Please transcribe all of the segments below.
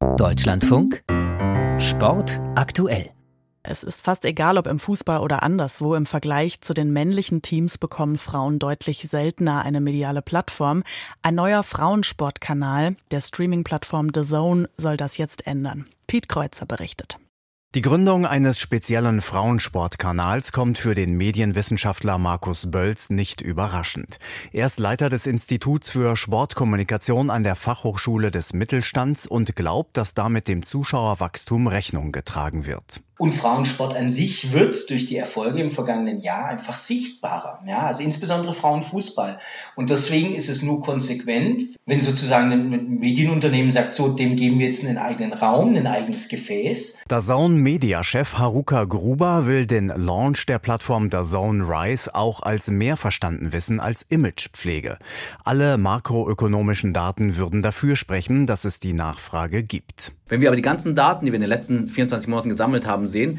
Deutschlandfunk Sport aktuell. Es ist fast egal, ob im Fußball oder anderswo, im Vergleich zu den männlichen Teams bekommen Frauen deutlich seltener eine mediale Plattform. Ein neuer Frauensportkanal der Streaming-Plattform The Zone soll das jetzt ändern. Piet Kreuzer berichtet. Die Gründung eines speziellen Frauensportkanals kommt für den Medienwissenschaftler Markus Bölz nicht überraschend. Er ist Leiter des Instituts für Sportkommunikation an der Fachhochschule des Mittelstands und glaubt, dass damit dem Zuschauerwachstum Rechnung getragen wird. Und Frauensport an sich wird durch die Erfolge im vergangenen Jahr einfach sichtbarer. Ja, also insbesondere Frauenfußball. Und deswegen ist es nur konsequent, wenn sozusagen ein Medienunternehmen sagt, so, dem geben wir jetzt einen eigenen Raum, ein eigenes Gefäß. DAZN Media-Chef Haruka Gruber will den Launch der Plattform DAZN Rise auch als mehr verstanden wissen als Imagepflege. Alle makroökonomischen Daten würden dafür sprechen, dass es die Nachfrage gibt. Wenn wir aber die ganzen Daten, die wir in den letzten 24 Monaten gesammelt haben, sehen,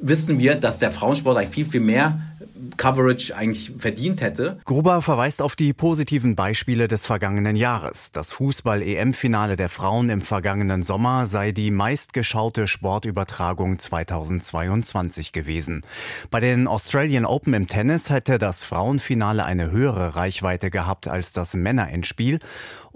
wissen wir, dass der Frauensport eigentlich viel, viel mehr Coverage eigentlich verdient hätte. Gruber verweist auf die positiven Beispiele des vergangenen Jahres. Das Fußball-EM-Finale der Frauen im vergangenen Sommer sei die meistgeschaute Sportübertragung 2022 gewesen. Bei den Australian Open im Tennis hätte das Frauenfinale eine höhere Reichweite gehabt als das Männerendspiel.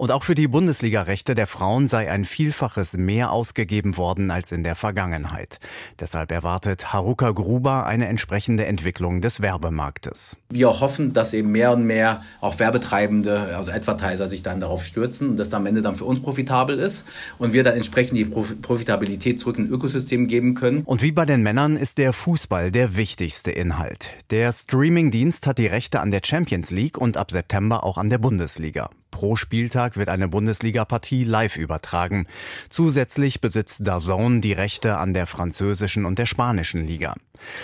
Und auch für die Bundesliga-Rechte der Frauen sei ein Vielfaches mehr ausgegeben worden als in der Vergangenheit. Deshalb erwartet Haruka Gruber eine entsprechende Entwicklung des Werbemarktes. Wir hoffen, dass eben mehr und mehr auch Werbetreibende, also Advertiser, sich dann darauf stürzen und das am Ende dann für uns profitabel ist und wir dann entsprechend die Profitabilität zurück in Ökosystem geben können. Und wie bei den Männern ist der Fußball der wichtigste Inhalt. Der Streamingdienst hat die Rechte an der Champions League und ab September auch an der Bundesliga. Pro Spieltag wird eine Bundesliga-Partie live übertragen. Zusätzlich besitzt DAZN die Rechte an der französischen und der spanischen Liga.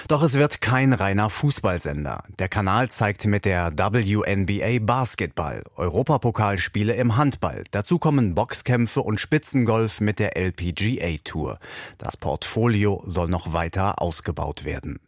Doch es wird kein reiner Fußballsender. Der Kanal zeigt mit der WNBA Basketball, Europapokalspiele im Handball. Dazu kommen Boxkämpfe und Spitzengolf mit der LPGA Tour. Das Portfolio soll noch weiter ausgebaut werden.